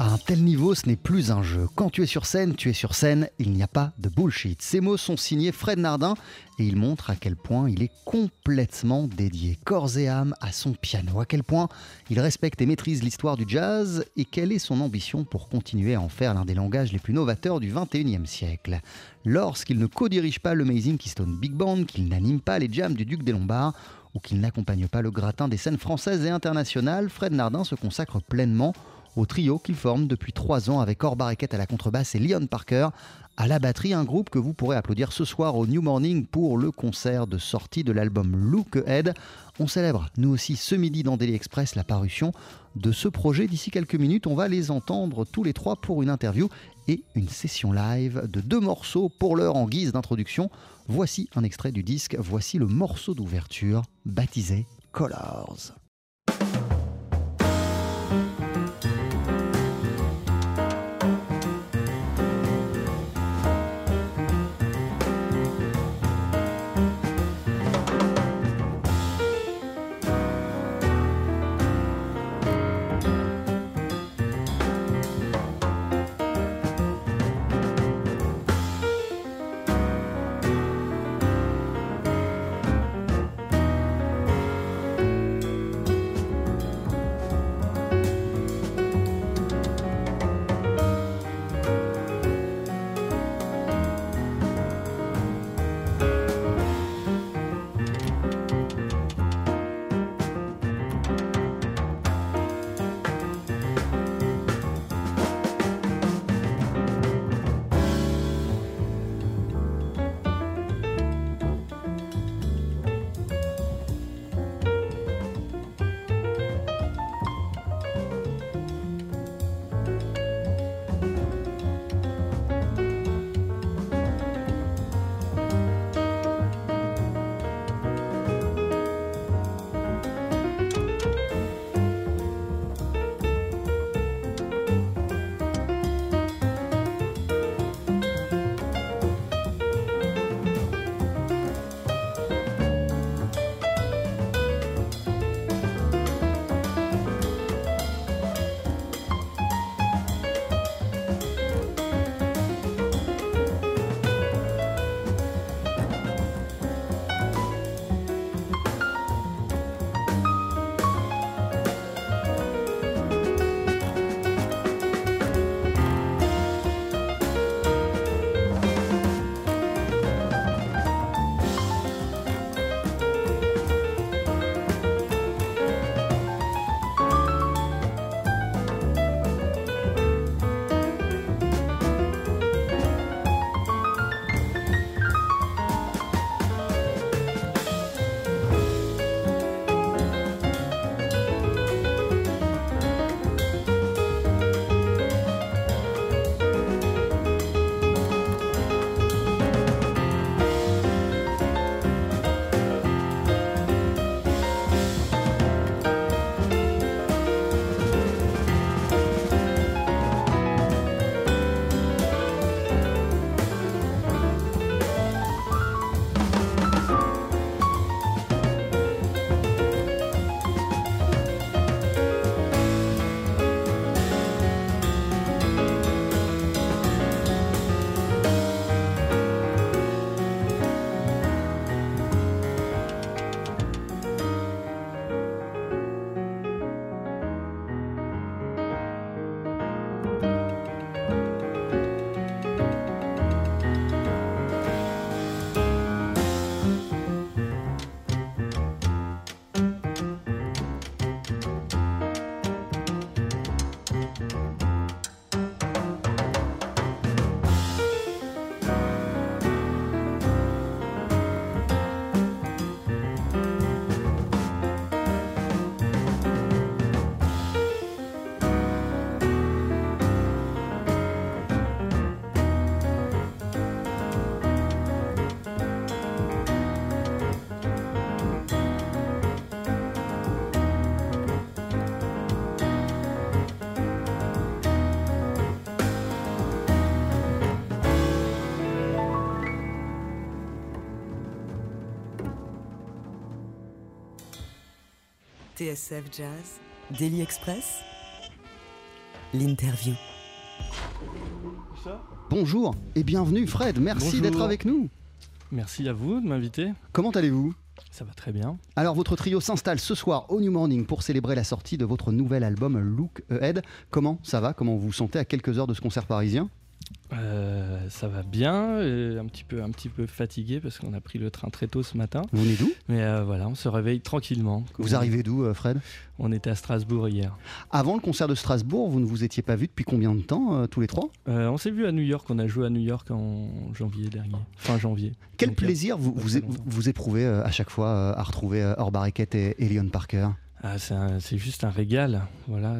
À un tel niveau, ce n'est plus un jeu. Quand tu es sur scène, tu es sur scène, il n'y a pas de bullshit. Ces mots sont signés Fred Nardin et il montre à quel point il est complètement dédié, corps et âme, à son piano, à quel point il respecte et maîtrise l'histoire du jazz et quelle est son ambition pour continuer à en faire l'un des langages les plus novateurs du 21e siècle. Lorsqu'il ne co-dirige pas le Amazing Keystone Big Band, qu'il n'anime pas les jams du Duc des Lombards, ou qu'il n'accompagne pas le gratin des scènes françaises et internationales, Fred Nardin se consacre pleinement au trio qu'il forme depuis trois ans avec Or Barricette à la contrebasse et Leon Parker à la batterie, un groupe que vous pourrez applaudir ce soir au New Morning pour le concert de sortie de l'album Look Ahead. On célèbre, nous aussi, ce midi dans Daily Express, la parution de ce projet. D'ici quelques minutes, on va les entendre tous les trois pour une interview et une session live de deux morceaux pour l'heure en guise d'introduction. Voici un extrait du disque, voici le morceau d'ouverture baptisé Colors. TSF Jazz, Daily Express, l'interview. Bonjour et bienvenue Fred, merci d'être avec nous. Merci à vous de m'inviter. Comment allez-vous? Ça va très bien. Alors votre trio s'installe ce soir au New Morning pour célébrer la sortie de votre nouvel album Look Ahead. Comment ça va? Comment vous vous sentez à quelques heures de ce concert parisien? Euh, ça va bien, euh, un petit peu, un petit peu fatigué parce qu'on a pris le train très tôt ce matin. Vous venez d'où? Mais euh, voilà, on se réveille tranquillement. Vous arrivez d'où Fred? On était à Strasbourg hier. Avant le concert de Strasbourg, vous ne vous étiez pas vus depuis combien de temps euh, tous les trois? On s'est vu à New York. On a joué à New York en janvier dernier, fin janvier. Quel Donc, plaisir vous, vous, vous, éprouvez à chaque fois à retrouver Orbareket et, et Leon Parker? Ah, c'est juste un régal. Voilà,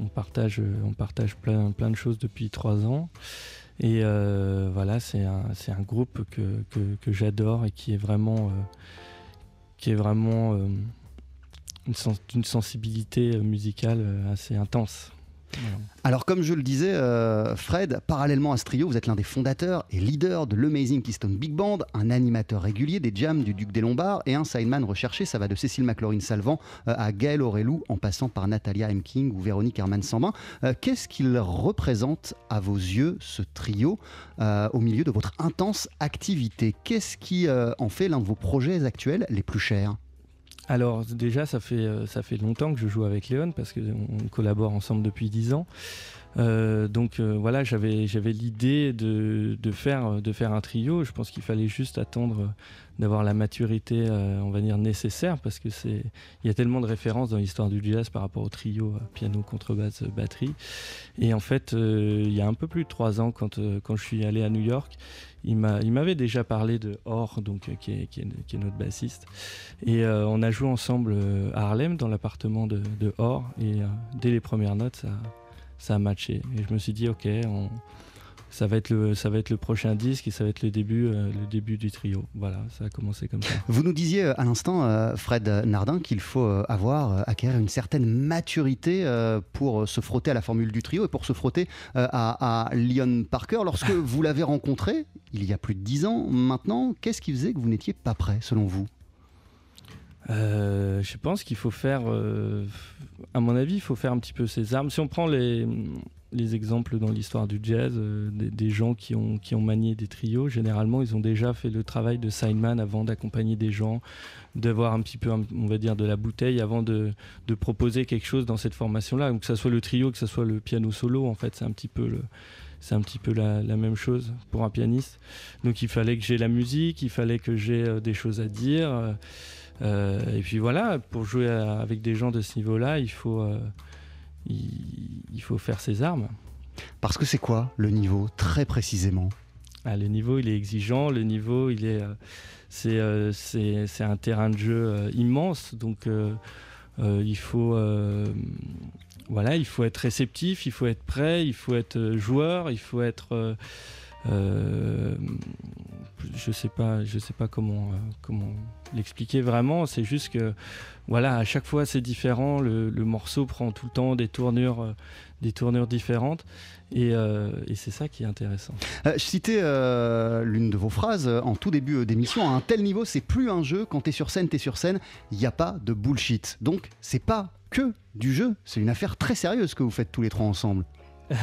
on, partage, on partage plein, de choses depuis trois ans. Et euh, voilà, c'est un, groupe que, j'adore et qui est vraiment, euh, qui est vraiment euh, une, sensibilité musicale euh, assez intense. Alors comme je le disais, euh, Fred, parallèlement à ce trio, vous êtes l'un des fondateurs et leaders de l'Amazing Keystone Big Band, un animateur régulier des jams du Duc des Lombards et un sideman recherché, ça va de Cécile McLaurin-Salvant euh, à Gaël Aurelou en passant par Natalia M. King ou Véronique Herman-Sambin. Euh, Qu'est-ce qu'il représente à vos yeux, ce trio, au milieu de votre intense activité? Qu'est-ce qui en fait l'un de vos projets actuels les plus chers? Alors déjà, ça fait, euh, ça fait longtemps que je joue avec Léon parce qu'on collabore ensemble depuis 10 ans. Euh, donc euh, voilà, j'avais l'idée de, faire, un trio. Je pense qu'il fallait juste attendre d'avoir la maturité, euh, on va dire, nécessaire parce que il y a tellement de références dans l'histoire du jazz par rapport au trio, piano, contrebasse, batterie. Et en fait, il y a un peu plus de trois ans, quand, je suis allé à New York, il m'a- il m'avait déjà parlé de Or, donc, qui, est, notre bassiste. Et on a joué ensemble à Harlem, dans l'appartement de, de Or. Et dès les premières notes, ça, ça a matché. Et je me suis dit, ok, on- ça, va être le, ça va être le prochain disque et ça va être le début, euh, le début du trio. Voilà, ça a commencé comme ça. Vous nous disiez euh, à l'instant, euh, Fred Nardin, qu'il faut avoir, acquérir une certaine maturité euh, pour se frotter à la formule du trio et pour se frotter à, à Leon Parker. Lorsque vous l'avez rencontré, il y a plus de dix ans maintenant, qu'est-ce qui faisait que vous n'étiez pas prêt, selon vous? Euh, je pense qu'il faut faire, euh, à mon avis, il faut faire un petit peu ses armes. Si on prend les, les exemples dans l'histoire du jazz, euh, des, gens qui ont, manié des trios, généralement, ils ont déjà fait le travail de sideman avant d'accompagner des gens, d'avoir un petit peu, on va dire, de la bouteille avant de, proposer quelque chose dans cette formation-là. Que ce soit le trio, que ce soit le piano solo, en fait, c'est un petit peu. C'est un petit peu la, la même chose pour un pianiste. Donc il fallait que j'ai la musique, il fallait que j'ai des choses à dire. Euh, et puis voilà, pour jouer à- avec des gens de ce niveau-là, il faut, euh, il, il faut faire ses armes. Parce que c'est quoi le niveau, très précisément? Ah, le niveau, il est exigeant. Le niveau, il est, euh, c'est, euh, c'est, c'est un terrain de jeu euh, immense. Donc, il faut, voilà, il faut être réceptif, il faut être prêt, il faut être joueur, il faut être, je sais pas, je sais pas comment, euh, comment l'expliquer vraiment. C'est juste que, voilà, à chaque fois c'est différent. Le, le morceau prend tout le temps des tournures, euh, des tournures différentes, et, euh, et c'est ça qui est intéressant. Euh, Je citais euh, l'une de vos phrases euh, en tout début euh, d'émission. À un tel niveau, c'est plus un jeu. Quand t'es sur scène, t'es sur scène. Il n'y a pas de bullshit. Donc, c'est pas que du jeu. C'est une affaire très sérieuse que vous faites tous les trois ensemble.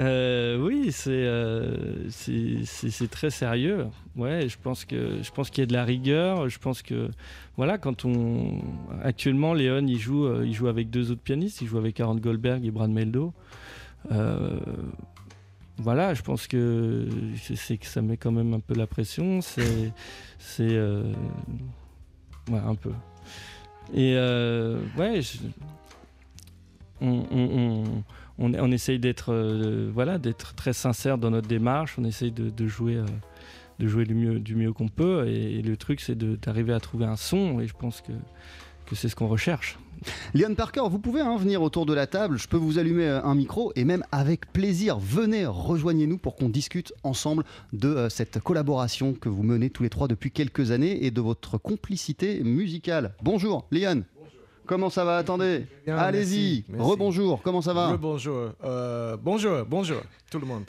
Euh, oui, c'est euh, c'est- très sérieux. Ouais, je pense que je pense qu'il y a de la rigueur. Je pense que voilà, quand on actuellement Léon il joue euh, il joue avec deux autres pianistes. Il joue avec Aaron Goldberg et Brad Meldo. Euh, voilà, je pense que c'est- que ça met quand même un peu la pression. C'est c'est un peu. Et ouais, on, essaye d'être euh, voilà d'être très sincère dans notre démarche. On essaye de, jouer euh, de jouer du mieux du mieux qu'on peut. Et, le truc c'est d'arriver à trouver un son. Et je pense que c'est ce qu'on recherche. Leon Parker, vous pouvez hein, venir autour de la table. Je peux vous allumer euh, un micro et même avec plaisir, venez, rejoignez-nous pour qu'on discute ensemble de euh, cette collaboration que vous menez tous les trois depuis quelques années et de votre complicité musicale. Bonjour, Leon. Comment ça va Attendez. Allez-y. Rebonjour. Comment ça va bonjour. Euh, bonjour, bonjour, tout le monde.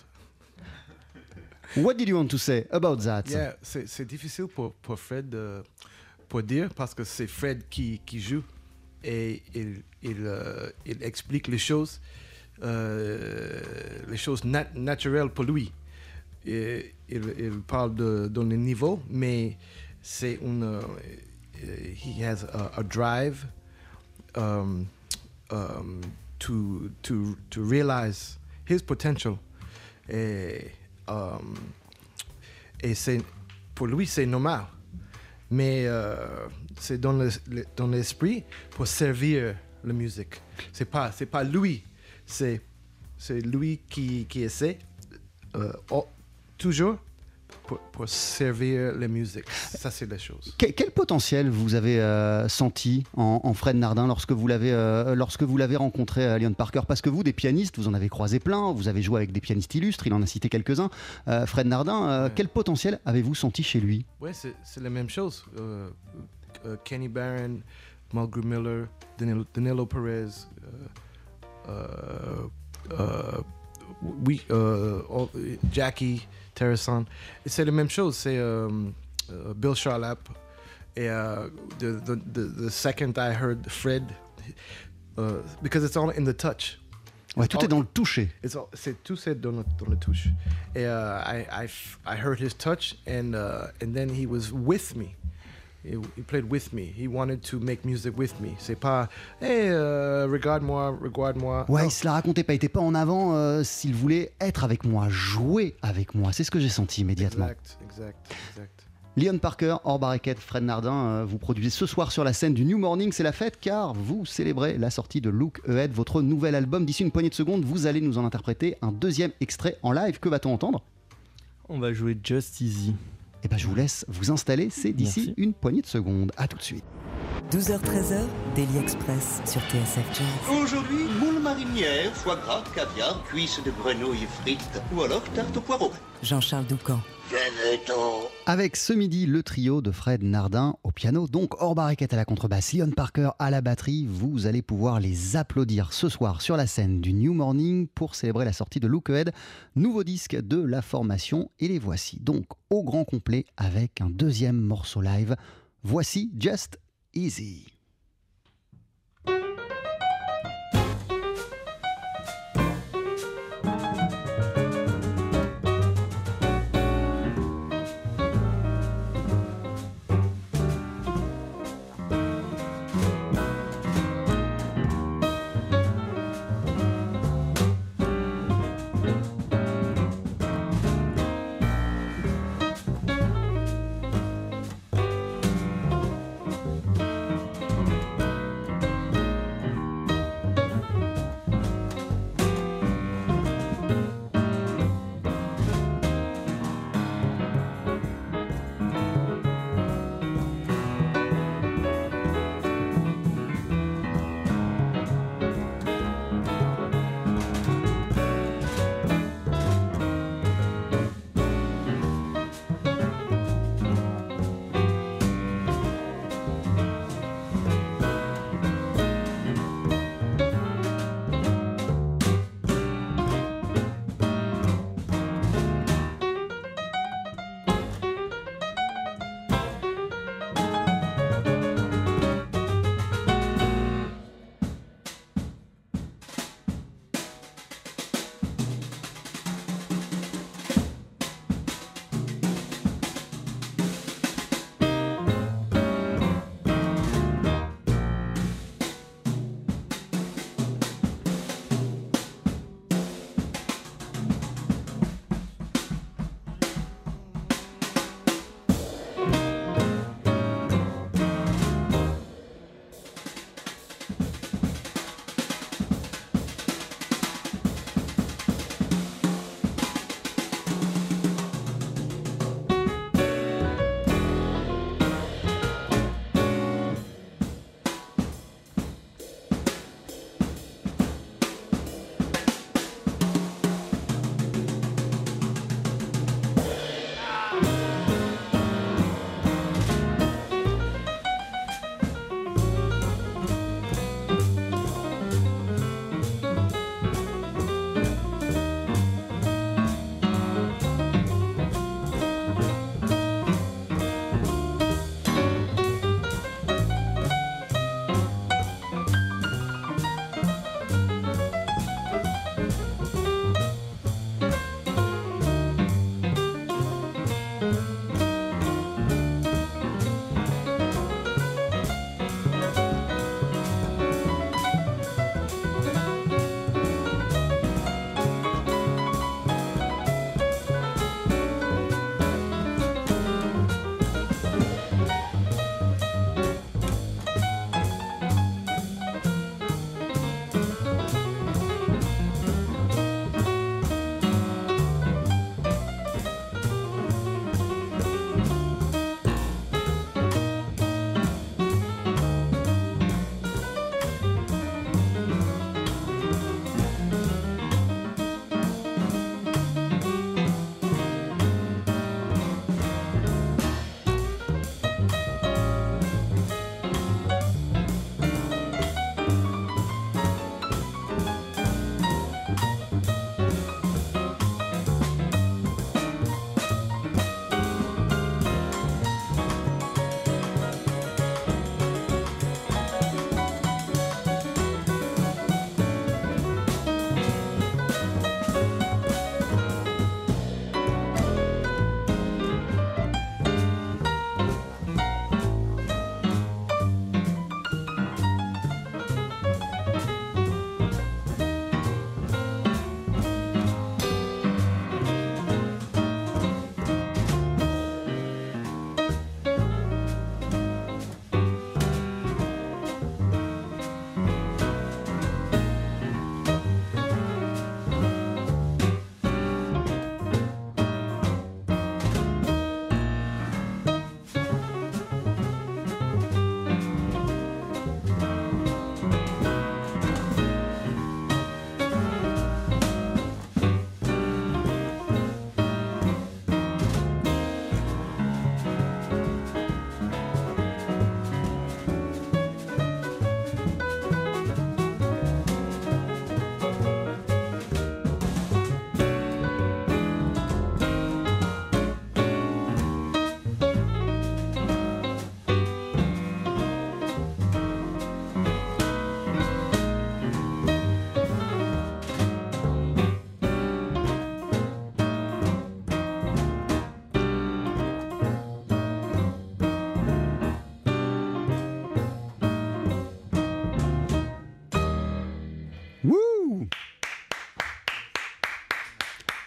What did you want to say about that? Yeah, c'est difficile pour, pour Fred de, pour dire parce que c'est Fred qui, qui joue et il, il, euh, il explique les choses, euh, les choses nat- naturelles pour lui. Et il, il parle de, dans les niveaux, mais c'est une. euh, he has a, a drive um, um, to, to, realize his potential. Et, um, et c'est, pour lui, c'est normal. Mais euh, c'est dans, dans l'esprit pour servir la musique. C'est pas, c'est pas lui. C'est, c'est lui qui, qui essaie euh, oh, toujours pour, pour servir la musique. Ça, c'est la chose. Que- Quel, potentiel vous avez euh, senti en, en Fred Nardin lorsque vous l'avez euh, lorsque vous l'avez rencontré à Leon Parker? Parce que vous, des pianistes, vous en avez croisé plein, vous avez joué avec des pianistes illustres, il en a cité quelques-uns. Euh, Fred Nardin, Ouais. quel potentiel avez-vous senti chez lui? Ouais, c'est, la même chose. Kenny Barron, Mulgrew Miller, Danilo, Danilo Perez, oui, Jackie Terrason. C'est la même chose. C'est euh, euh, Bill Charlap. Et uh, the, the, the, the second I heard Fred, uh, because it's all in the touch. Ouais, tout Oh. est dans le toucher. It's all, c'est tout c'est dans le, dans le touche. Et uh, I, I, I heard his touch, and uh, and then he was with me. He, played with me. He wanted to make music with me. C'est pas, hey, uh, regarde-moi, regarde-moi. Ouais, Non. il se la racontait pas, il était pas en avant euh, s'il voulait être avec moi, jouer avec moi. C'est ce que j'ai senti immédiatement. Exact, exact, exact. Leon Parker, hors barriquette, Fred Nardin, euh, vous produisez ce soir sur la scène du New Morning, c'est la fête car vous célébrez la sortie de Look Ahead, votre nouvel album. D'ici une poignée de secondes, vous allez nous en interpréter un deuxième extrait en live. Que va-t-on entendre? On va jouer Just Easy. Eh ben, je vous laisse vous installer, c'est d'ici une poignée de secondes. À tout de suite. 12h-13h, Daily Express sur TSF Jazz. Aujourd'hui, moule marinière, foie gras, caviar, cuisses de grenouille frites ou alors tarte au poireau. Jean-Charles Doucan. Avec ce midi, le trio de Fred Nardin au piano, donc hors barriquette à la contrebasse, Leon Parker à la batterie. Vous allez pouvoir les applaudir ce soir sur la scène du New Morning pour célébrer la sortie de Look Ahead, nouveau disque de la formation. Et les voici donc au grand complet avec un deuxième morceau live. Voici Just Easy.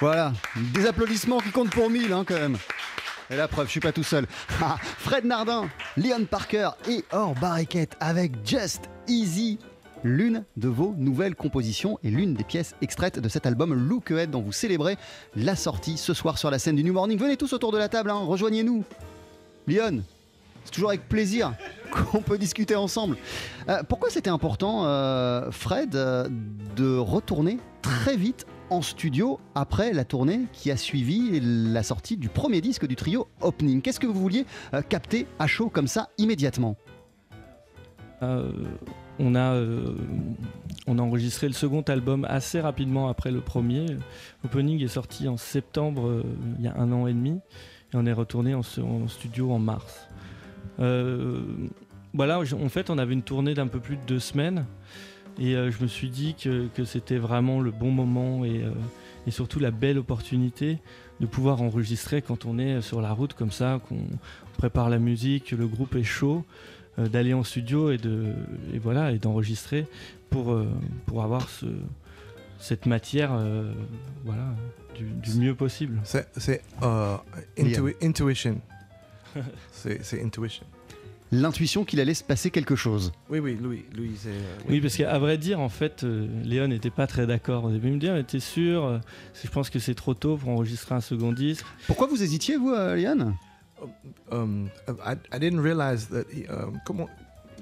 Voilà, des applaudissements qui comptent pour mille hein, quand même. Et la preuve, je suis pas tout seul. Ah, Fred Nardin, Leon Parker et Or Barriquette avec Just Easy, l'une de vos nouvelles compositions et l'une des pièces extraites de cet album Look Ahead dont vous célébrez la sortie ce soir sur la scène du New Morning. Venez tous autour de la table, hein, rejoignez-nous. Leon, c'est toujours avec plaisir qu'on peut discuter ensemble. Euh, pourquoi c'était important, euh, Fred, euh, de retourner très vite en studio après la tournée qui a suivi la sortie du premier disque du trio Opening Qu'est-ce que vous vouliez euh, capter à chaud comme ça immédiatement? Euh, on, a, euh, on a enregistré le second album assez rapidement après le premier. Opening est sorti en septembre, il y a un an et demi, et on est retourné en, studio en mars. Voilà, en fait, on avait une tournée d'un peu plus de deux semaines, et euh, je me suis dit que, que c'était vraiment le bon moment et, euh, et surtout la belle opportunité de pouvoir enregistrer quand on est sur la route comme ça, qu'on prépare la musique, que le groupe est chaud euh, d'aller en studio et de et voilà et d'enregistrer pour euh, pour avoir ce, cette matière euh, voilà du, du mieux possible. C'est c'est, euh, intui- intuition. c'est intuition. L'intuition qu'il allait se passer quelque chose. Oui, oui, Louis, Louis, c'est. euh, Oui, parce qu'à vrai dire, en fait, euh, Léon n'était pas très d'accord. Au début, il me dit, mais t'es sûr euh, Je pense que c'est trop tôt pour enregistrer un second disque. Pourquoi vous hésitiez, vous, euh, Liane Um, I, I didn't realize that. He, um, come on.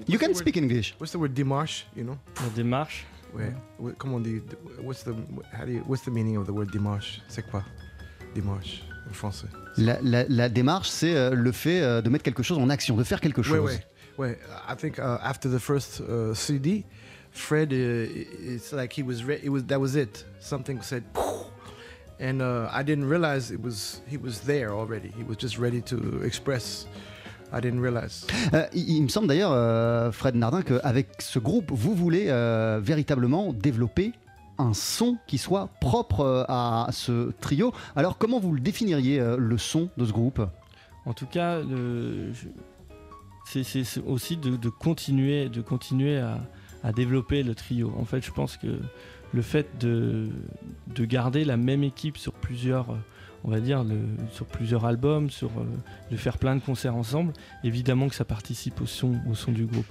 You can the word- speak English. What's the word démarche? You know, La démarche. ouais. Comment on dit? What's the how do you, What's the meaning of the word démarche? C'est quoi? Démarche? Français. La, la- la démarche, c'est euh, le fait euh, de mettre quelque chose en action, de faire quelque chose. Ouais, ouais, ouais. I think uh, after the first uh, CD, Fred, uh, it's like he was, re- it was that was it. Something said, and uh, I didn't realize it was he was there already. He was just ready to express. I didn't realize. Euh, il, il me semble d'ailleurs, euh, Fred Nardin, qu'avec ce groupe, vous voulez euh, véritablement développer un son qui soit propre euh, à ce trio. Alors, comment vous le définiriez, euh, le son de ce groupe? En tout cas, c'est aussi de, continuer, à, développer le trio. En fait, je pense que le fait de, de garder la même équipe sur plusieurs, euh, on va dire, sur plusieurs albums, de faire plein de concerts ensemble, évidemment que ça participe au son du groupe.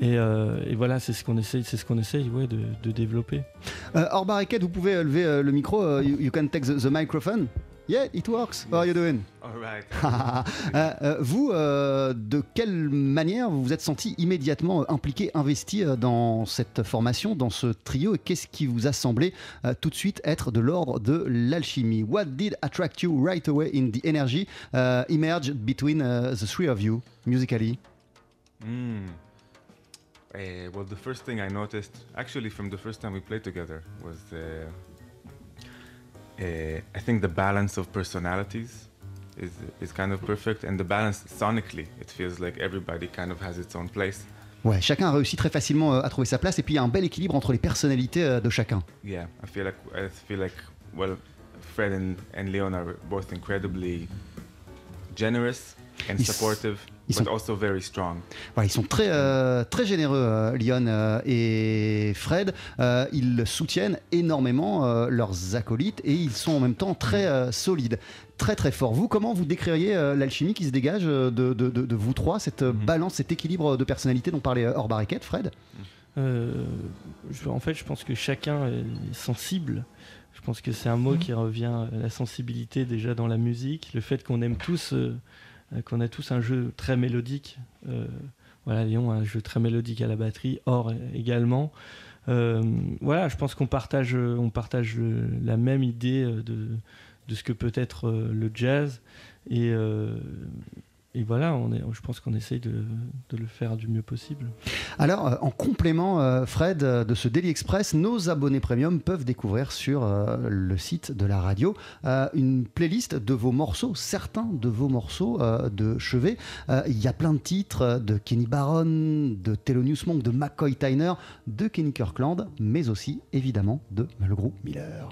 Et, euh, et voilà, c'est ce qu'on essaye, c'est ce qu'on essaye, ouais, de, de développer. euh, Or Barricade, vous pouvez lever euh, le micro. euh, you, you can take the, the microphone. Yeah, it works. How are you doing? All right. Euh, euh, vous, euh, de quelle manière vous vous êtes senti immédiatement impliqué, investi dans cette formation, dans ce trio, et qu'est-ce qui vous a semblé euh, tout de suite être de l'ordre de l'alchimie? What did attract you right away in the energy uh, emerged between uh, the three of you musically? Mm. Eh, well, the first thing I noticed, actually, from the first time we played together, was uh, eh, I think the balance of personalities is is kind of perfect, and the balance sonically, it feels like everybody kind of has its own place. Ouais, chacun a réussi très facilement euh, à trouver sa place, et puis il y a un bel équilibre entre les personnalités euh, de chacun. Yeah, I feel like I feel like well, Fred and, and Leon are both incredibly generous and Ils- supportive, ils but sont- also very strong. Voilà, ils sont très, euh, très généreux, euh, Lyon euh, et Fred. Euh, ils soutiennent énormément euh, leurs acolytes et ils sont en même temps très euh, solides, très très forts. Vous, comment vous décririez euh, l'alchimie qui se dégage de, de- de- de vous trois, cette euh, balance, cet équilibre de personnalité dont parlait Hors Barricade, Fred? Euh, je- en fait, je pense que chacun est sensible. Je pense que c'est un mot qui revient, euh, la sensibilité déjà dans la musique, le fait qu'on aime tous, qu'on a tous un jeu très mélodique. Euh, voilà, Léon a un jeu très mélodique à la batterie, Or également. Euh, voilà, je pense qu'on partage, euh, on partage la même idée euh, de, de ce que peut être euh, le jazz. Et, euh, et voilà, on je pense qu'on essaye de, le faire du mieux possible. Alors, euh, en complément, euh, Fred, euh, de ce Daily Express, nos abonnés premium peuvent découvrir sur le site de la radio une playlist de vos morceaux, certains de vos morceaux de chevet. Il y a plein de titres de Kenny Barron, de Thelonious Monk, de McCoy Tyner, de Kenny Kirkland, mais aussi évidemment de Mulgrew Miller.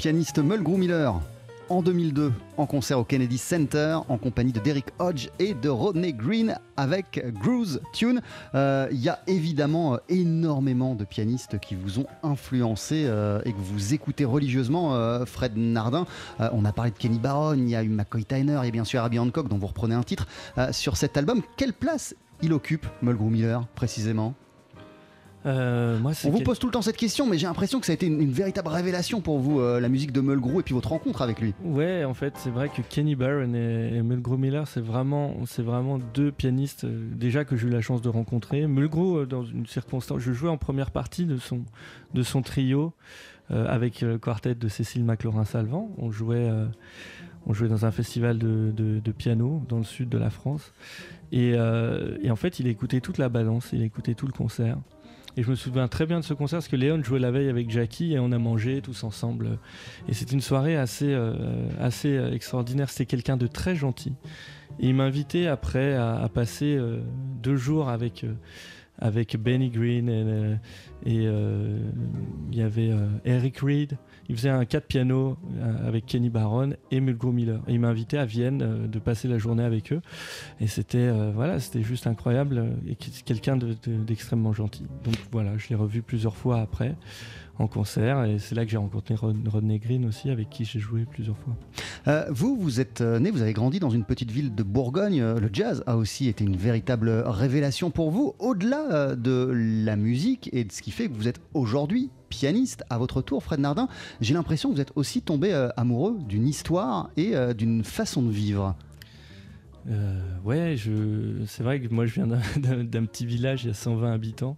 Pianiste Mulgrew Miller en 2002 en concert au Kennedy Center en compagnie de Derek Hodge et de Rodney Green avec Groove Tune. Euh, Il y a évidemment euh, énormément de pianistes qui vous ont influencé euh, et que vous écoutez religieusement, euh, Fred Nardin. Euh, on a parlé de Kenny Barron, il y a eu McCoy Tyner, a bien sûr Herbie Hancock dont vous reprenez un titre euh, sur cet album. Quelle place il occupe, Mulgrew Miller, précisément? Euh, moi, On vous quel- pose tout le temps cette question, mais j'ai l'impression que ça a été une, une véritable révélation pour vous, euh, la musique de Mulgrew et puis votre rencontre avec lui. Ouais, en fait, c'est vrai que Kenny Barron et, et Mulgrew Miller, c'est vraiment, c'est vraiment deux pianistes euh, déjà que j'ai eu la chance de rencontrer. Mulgrew, dans une circonstance, je jouais en première partie de son, de son trio avec le quartet de Cécile McLaurin-Salvant. On jouait, on jouait dans un festival de, de- de piano dans le sud de la France. Et, et en fait, il écoutait toute la balance, il écoutait tout le concert. Et je me souviens très bien de ce concert parce que Léon jouait la veille avec Jackie et on a mangé tous ensemble. Et c'est une soirée assez, euh, assez euh, extraordinaire. C'était quelqu'un de très gentil. Et il m'a invité après à, passer euh, deux jours avec, avec Benny Green et, il y avait Eric Reed. Il faisait un 4 piano euh, avec Kenny Barron et Mulgrew Miller. Il m'a invité à Vienne euh, de passer la journée avec eux. Et c'était euh, voilà, juste incroyable. Et quelqu'un de- de- d'extrêmement gentil. Donc voilà, je l'ai revu plusieurs fois après en concert. Et c'est là que j'ai rencontré Rod- Rodney Green aussi, avec qui j'ai joué plusieurs fois. Euh, vous, vous êtes euh, né, vous avez grandi dans une petite ville de Bourgogne. Euh, Le jazz a aussi été une véritable révélation pour vous, au-delà de la musique et de ce qui fait que vous êtes aujourd'hui pianiste à votre tour, Fred Nardin. J'ai l'impression que vous êtes aussi tombé euh, amoureux d'une histoire et euh, d'une façon de vivre. Euh, ouais, je... c'est vrai que moi je viens d'un- d'un d'un petit village, il y a 120 habitants,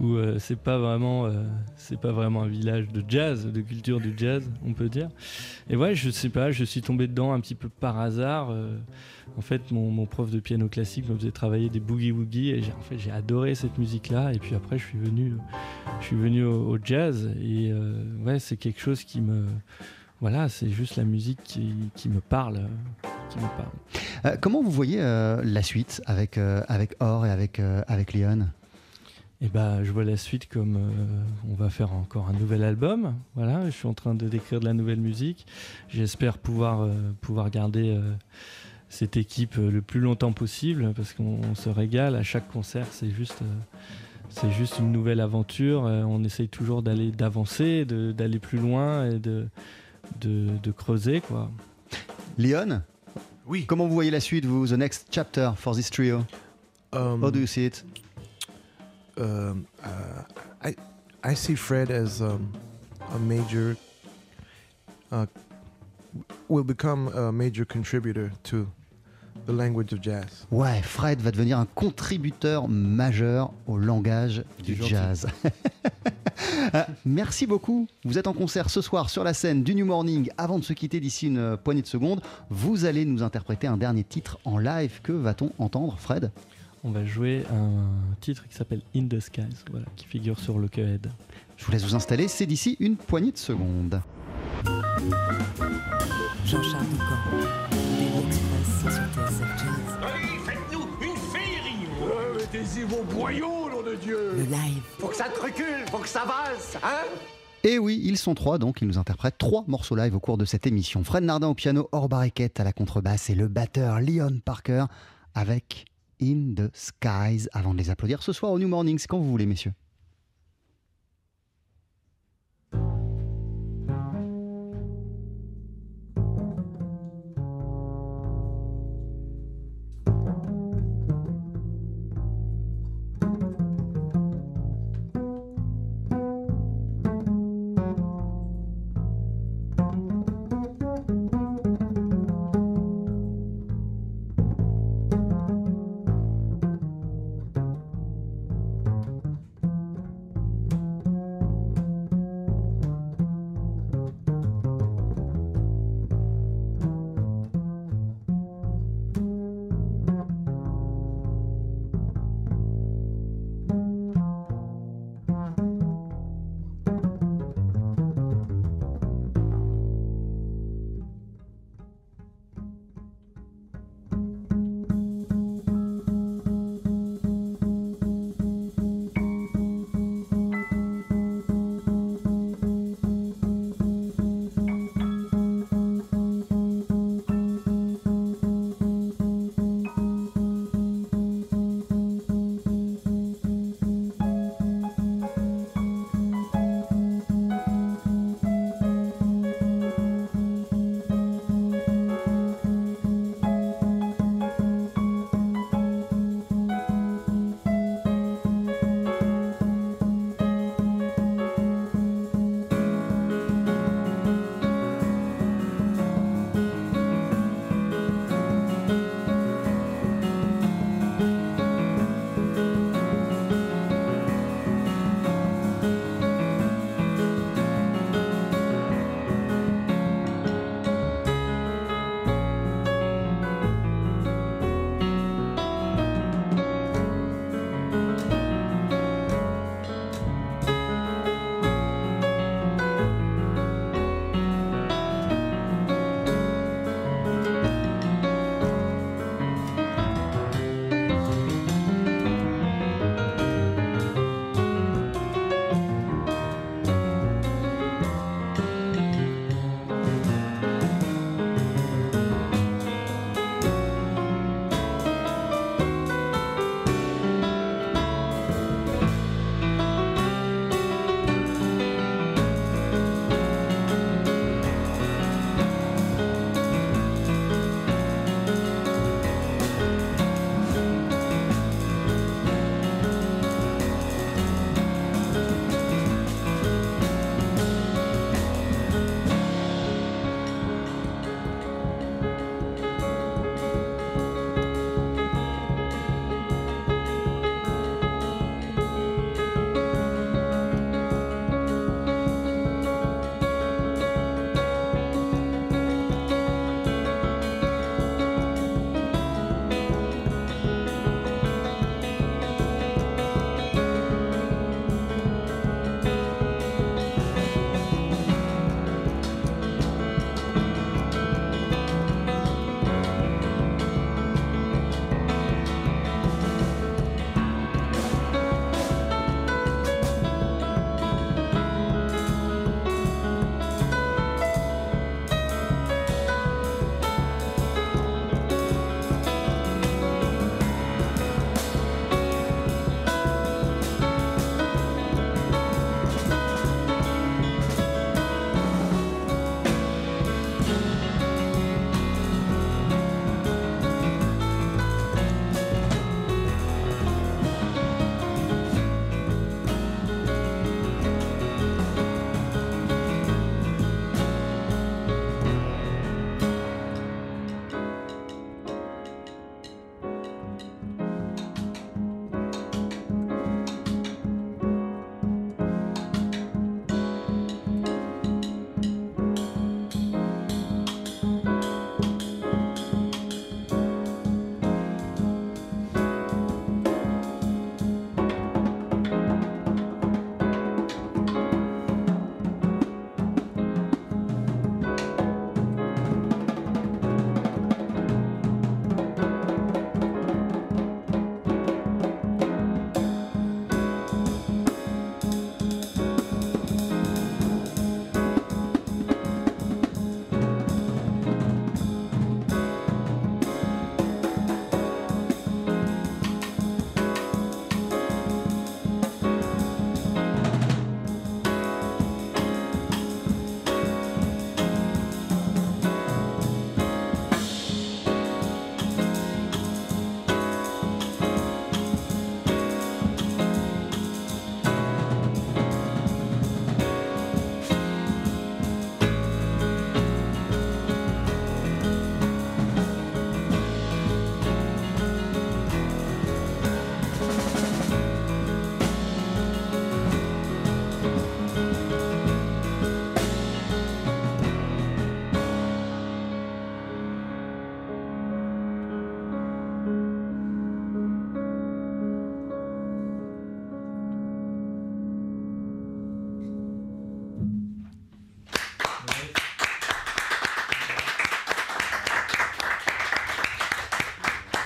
où euh, c'est pas vraiment, euh, c'est pas vraiment un village de jazz, de culture du jazz, on peut dire. Et ouais, je sais pas, je suis tombé dedans un petit peu par hasard. euh, en fait, mon, prof de piano classique me faisait travailler des boogie woogie et j'ai, en fait j'ai adoré cette musique-là. Et puis après, je suis venu, je suis venu au, au jazz et euh, ouais, c'est quelque chose qui me, voilà, c'est juste la musique qui, qui me parle, qui me parle. Comment vous voyez la suite avec, avec Or et avec, avec Léon? Et bah, je vois la suite comme euh, on va faire encore un nouvel album. Voilà, je suis en train de d'écrire de la nouvelle musique. J'espère pouvoir euh, pouvoir garder euh, cette équipe le plus longtemps possible parce qu'on on se régale à chaque concert. C'est juste euh, c'est juste une nouvelle aventure. On essaye toujours d'aller d'avancer, d'aller plus loin et de de, de creuser quoi. Léon? Oui. Comment vous voyez la suite, vous, the next chapter for this trio? Um, How do you see it? I I see Fred as um, a major uh, will become a major contributor to the language of jazz. Ouais, Fred va devenir un contributeur majeur au langage du jazz. Euh, Merci beaucoup. Vous êtes en concert ce soir sur la scène du New Morning. Avant de se quitter d'ici une poignée de secondes, vous allez nous interpréter un dernier titre en live. Que va-t-on entendre, Fred? On va jouer un titre qui s'appelle In the Skies, voilà, qui figure sur le Head. Je vous laisse vous installer. C'est d'ici une poignée de secondes. Jean-Charles Jazz. Allez, faites-nous une féerie Mettez-y vos boyaux, nom de Dieu Le live. Faut que ça te recule, faut que ça valse, hein? Et oui, ils sont trois, donc ils nous interprètent trois morceaux live au cours de cette émission. Fred Nardin au piano, Or Barriquette à la contrebasse et le batteur Leon Parker avec In the Skies. Avant de les applaudir ce soir au New Morning, c'est quand vous voulez, messieurs.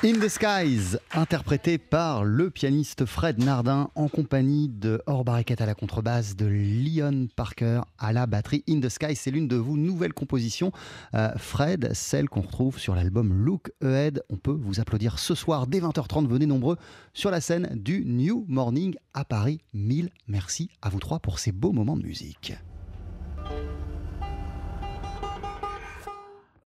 In the Skies, interprété par le pianiste Fred Nardin en compagnie de Or Barricade à la contrebasse, de Leon Parker à la batterie. In the Skies, c'est l'une de vos nouvelles compositions. Euh, Fred, celle qu'on retrouve sur l'album Look Ahead. On peut vous applaudir ce soir dès 20h30. Venez nombreux sur la scène du New Morning à Paris. Mille merci à vous trois pour ces beaux moments de musique.